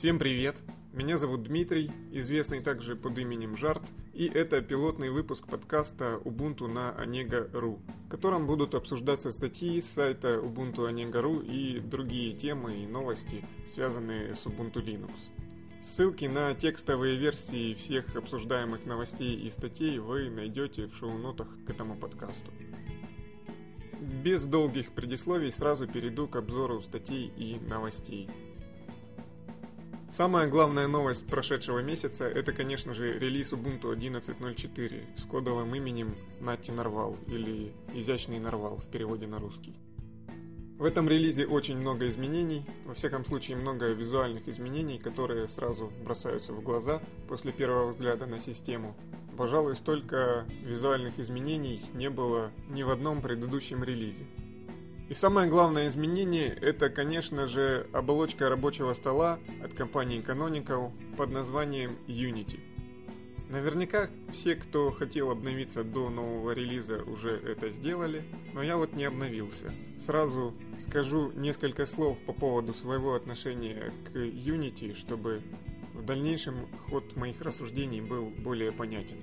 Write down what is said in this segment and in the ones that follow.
Всем привет! Меня зовут Дмитрий, известный также под именем Жарт, и это пилотный выпуск подкаста Ubuntu на Onega.ru, в котором будут обсуждаться статьи с сайта Ubuntu Onega.ru и другие темы и новости, связанные с Ubuntu Linux. Ссылки на текстовые версии всех обсуждаемых новостей и статей вы найдете в шоу-нотах к этому подкасту. Без долгих предисловий сразу перейду к обзору статей и новостей. Самая главная новость прошедшего месяца – это, конечно же, релиз Ubuntu 11.04 с кодовым именем Natty Narwhal или «Изящный Нарвал» в переводе на русский. В этом релизе очень много изменений, во всяком случае много визуальных изменений, которые сразу бросаются в глаза после первого взгляда на систему. Пожалуй, столько визуальных изменений не было ни в одном предыдущем релизе. И самое главное изменение – это, конечно же, оболочка рабочего стола от компании Canonical под названием Unity. Наверняка все, кто хотел обновиться до нового релиза, уже это сделали, но я вот не обновился. Сразу скажу несколько слов по поводу своего отношения к Unity, чтобы в дальнейшем ход моих рассуждений был более понятен.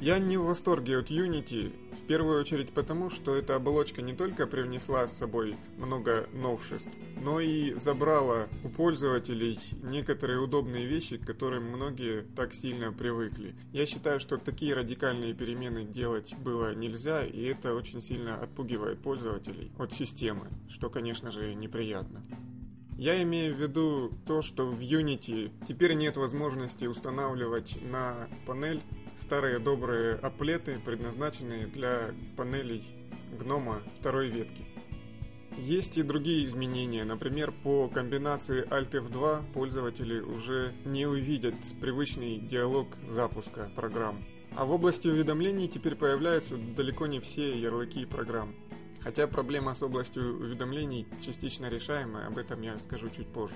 Я не в восторге от Unity, в первую очередь потому, что эта оболочка не только привнесла с собой много новшеств, но и забрала у пользователей некоторые удобные вещи, к которым многие так сильно привыкли. Я считаю, что такие радикальные перемены делать было нельзя, и это очень сильно отпугивает пользователей от системы, что, конечно же, неприятно. Я имею в виду то, что в Unity теперь нет возможности устанавливать на панель старые добрые аплеты, предназначенные для панелей гнома второй ветки. Есть и другие изменения, например, по комбинации Alt F2 пользователи уже не увидят привычный диалог запуска программ. А в области уведомлений теперь появляются далеко не все ярлыки программ. Хотя проблема с областью уведомлений частично решаемая, об этом я скажу чуть позже.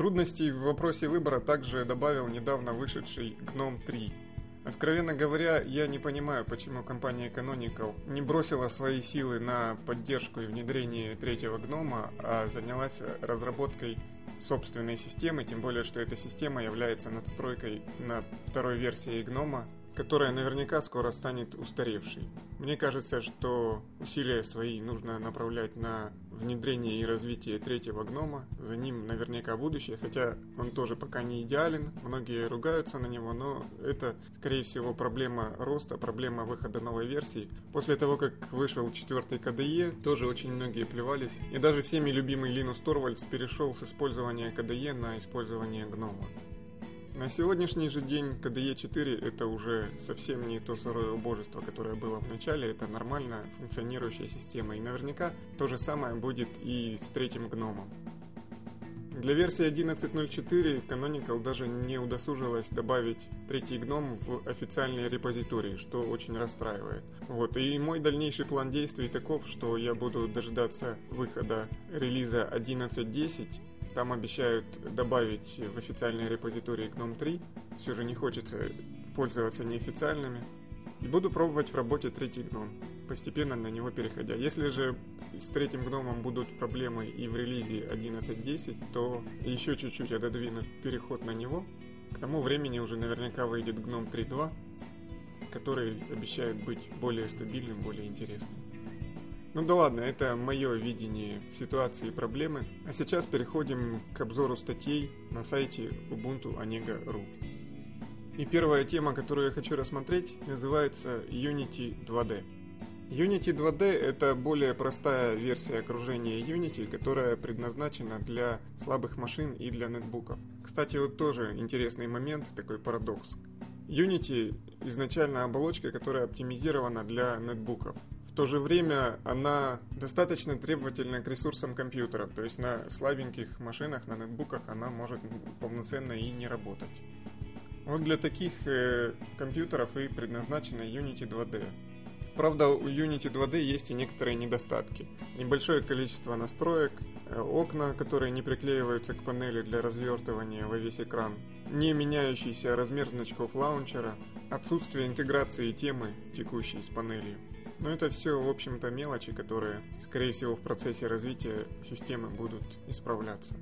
Трудностей в вопросе выбора также добавил недавно вышедший GNOME 3, Откровенно говоря, я не понимаю, почему компания Canonical не бросила свои силы на поддержку и внедрение третьего гнома, а занялась разработкой собственной системы, тем более, что эта система является надстройкой над второй версией гнома, которая наверняка скоро станет устаревшей. Мне кажется, что усилия свои нужно направлять на внедрение и развитие третьего гнома. За ним наверняка будущее, хотя он тоже пока не идеален. Многие ругаются на него, но это, скорее всего, проблема роста, проблема выхода новой версии. После того, как вышел четвертый KDE, тоже очень многие плевались. И даже всеми любимый Linus Torvalds перешел с использования KDE на использование гнома. На сегодняшний же день KDE 4 это уже совсем не то сырое убожество, которое было в начале, это нормально функционирующая система. И наверняка то же самое будет и с третьим гномом. Для версии 11.04 Canonical даже не удосужилась добавить третий гном в официальные репозитории, что очень расстраивает. Вот, и мой дальнейший план действий таков, что я буду дожидаться выхода релиза 11.10 там обещают добавить в официальные репозитории GNOME 3. Все же не хочется пользоваться неофициальными. И буду пробовать в работе третий гном, постепенно на него переходя. Если же с третьим гномом будут проблемы и в релизе 11.10, то еще чуть-чуть я додвину переход на него. К тому времени уже наверняка выйдет гном 3.2, который обещает быть более стабильным, более интересным. Ну да ладно, это мое видение ситуации и проблемы. А сейчас переходим к обзору статей на сайте Ubuntu Onega.ru. И первая тема, которую я хочу рассмотреть, называется Unity 2D. Unity 2D это более простая версия окружения Unity, которая предназначена для слабых машин и для нетбуков. Кстати, вот тоже интересный момент, такой парадокс. Unity изначально оболочка, которая оптимизирована для нетбуков. То же время она достаточно требовательна к ресурсам компьютера, то есть на слабеньких машинах, на нетбуках она может полноценно и не работать. Вот для таких э, компьютеров и предназначена Unity 2D. Правда, у Unity 2D есть и некоторые недостатки. Небольшое количество настроек, э, окна, которые не приклеиваются к панели для развертывания во весь экран, не меняющийся размер значков лаунчера, отсутствие интеграции темы, текущей с панелью. Но это все, в общем-то, мелочи, которые, скорее всего, в процессе развития системы будут исправляться.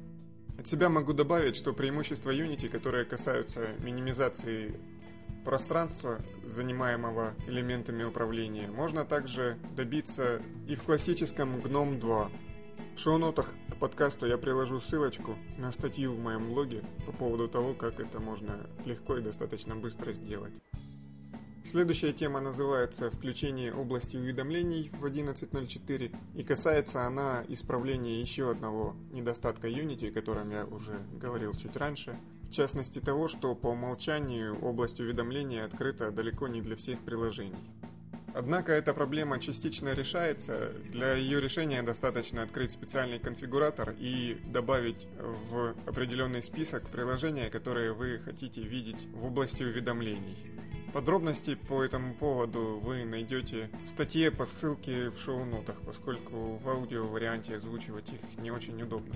От себя могу добавить, что преимущества Unity, которые касаются минимизации пространства, занимаемого элементами управления, можно также добиться и в классическом GNOME 2. В шоу-нотах к подкасту я приложу ссылочку на статью в моем блоге по поводу того, как это можно легко и достаточно быстро сделать. Следующая тема называется «Включение области уведомлений в 11.04» и касается она исправления еще одного недостатка Unity, о котором я уже говорил чуть раньше, в частности того, что по умолчанию область уведомлений открыта далеко не для всех приложений. Однако эта проблема частично решается. Для ее решения достаточно открыть специальный конфигуратор и добавить в определенный список приложения, которые вы хотите видеть в области уведомлений. Подробности по этому поводу вы найдете в статье по ссылке в шоу-нотах, поскольку в аудио варианте озвучивать их не очень удобно.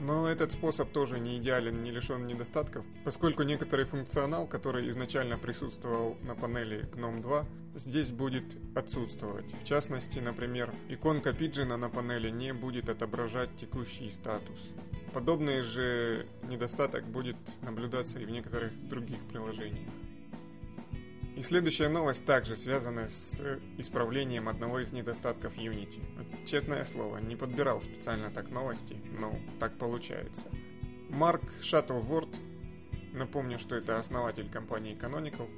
Но этот способ тоже не идеален, не лишен недостатков, поскольку некоторый функционал, который изначально присутствовал на панели GNOME 2, здесь будет отсутствовать. В частности, например, иконка пиджина на панели не будет отображать текущий статус. Подобный же недостаток будет наблюдаться и в некоторых других приложениях. И следующая новость также связана с исправлением одного из недостатков Unity. Честное слово, не подбирал специально так новости, но так получается. Марк Шаттлворд, напомню, что это основатель компании Canonical,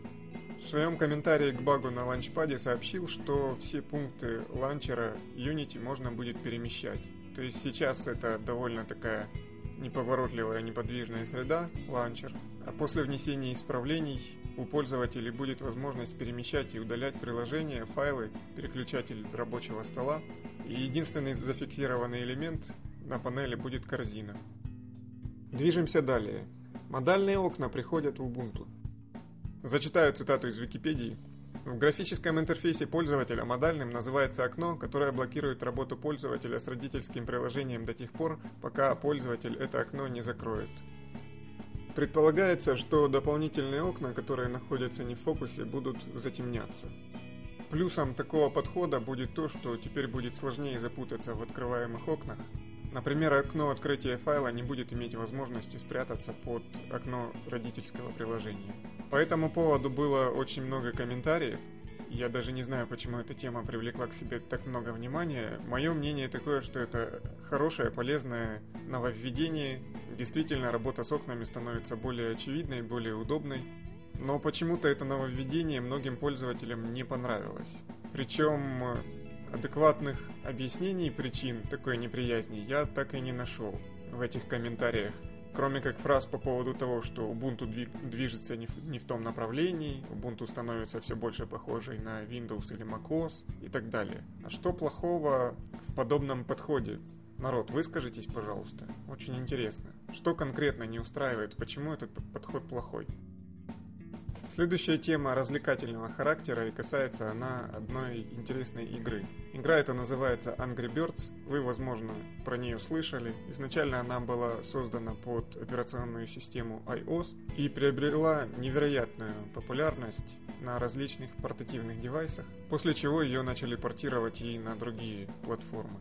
в своем комментарии к багу на ланчпаде сообщил, что все пункты ланчера Unity можно будет перемещать. То есть сейчас это довольно такая неповоротливая неподвижная среда, ланчер, а после внесения исправлений у пользователей будет возможность перемещать и удалять приложения, файлы, переключатель рабочего стола, и единственный зафиксированный элемент на панели будет корзина. Движемся далее. Модальные окна приходят в Ubuntu. Зачитаю цитату из Википедии. В графическом интерфейсе пользователя модальным называется окно, которое блокирует работу пользователя с родительским приложением до тех пор, пока пользователь это окно не закроет. Предполагается, что дополнительные окна, которые находятся не в фокусе, будут затемняться. Плюсом такого подхода будет то, что теперь будет сложнее запутаться в открываемых окнах. Например, окно открытия файла не будет иметь возможности спрятаться под окно родительского приложения. По этому поводу было очень много комментариев, я даже не знаю, почему эта тема привлекла к себе так много внимания. Мое мнение такое, что это хорошее, полезное нововведение. Действительно, работа с окнами становится более очевидной, более удобной. Но почему-то это нововведение многим пользователям не понравилось. Причем адекватных объяснений причин такой неприязни я так и не нашел в этих комментариях. Кроме как фраз по поводу того, что Ubuntu движется не в, том направлении, Ubuntu становится все больше похожей на Windows или macOS и так далее. А что плохого в подобном подходе? Народ, выскажитесь, пожалуйста. Очень интересно. Что конкретно не устраивает, почему этот подход плохой? Следующая тема развлекательного характера и касается она одной интересной игры. Игра эта называется Angry Birds. Вы, возможно, про нее слышали. Изначально она была создана под операционную систему iOS и приобрела невероятную популярность на различных портативных девайсах, после чего ее начали портировать и на другие платформы.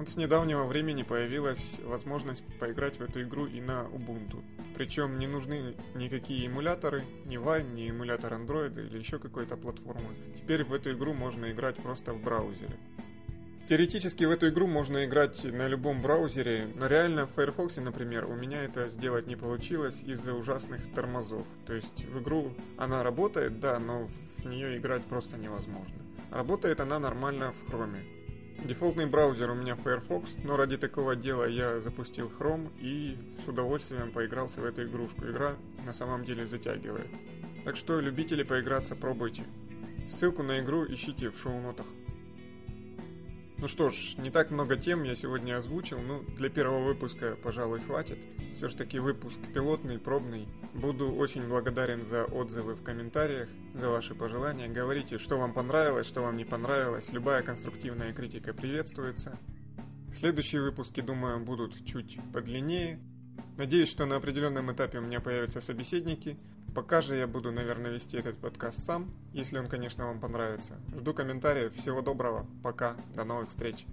Вот с недавнего времени появилась возможность поиграть в эту игру и на Ubuntu. Причем не нужны никакие эмуляторы, ни Wine, ни эмулятор Android или еще какой-то платформы. Теперь в эту игру можно играть просто в браузере. Теоретически в эту игру можно играть на любом браузере, но реально в Firefox, например, у меня это сделать не получилось из-за ужасных тормозов. То есть в игру она работает, да, но в нее играть просто невозможно. Работает она нормально в Chrome. Дефолтный браузер у меня Firefox, но ради такого дела я запустил Chrome и с удовольствием поигрался в эту игрушку. Игра на самом деле затягивает. Так что, любители поиграться, пробуйте. Ссылку на игру ищите в шоу-нотах. Ну что ж, не так много тем я сегодня озвучил, но для первого выпуска, пожалуй, хватит. Все ж таки выпуск пилотный, пробный. Буду очень благодарен за отзывы в комментариях, за ваши пожелания. Говорите, что вам понравилось, что вам не понравилось. Любая конструктивная критика приветствуется. Следующие выпуски, думаю, будут чуть подлиннее. Надеюсь, что на определенном этапе у меня появятся собеседники. Пока же я буду, наверное, вести этот подкаст сам, если он, конечно, вам понравится. Жду комментариев. Всего доброго. Пока. До новых встреч.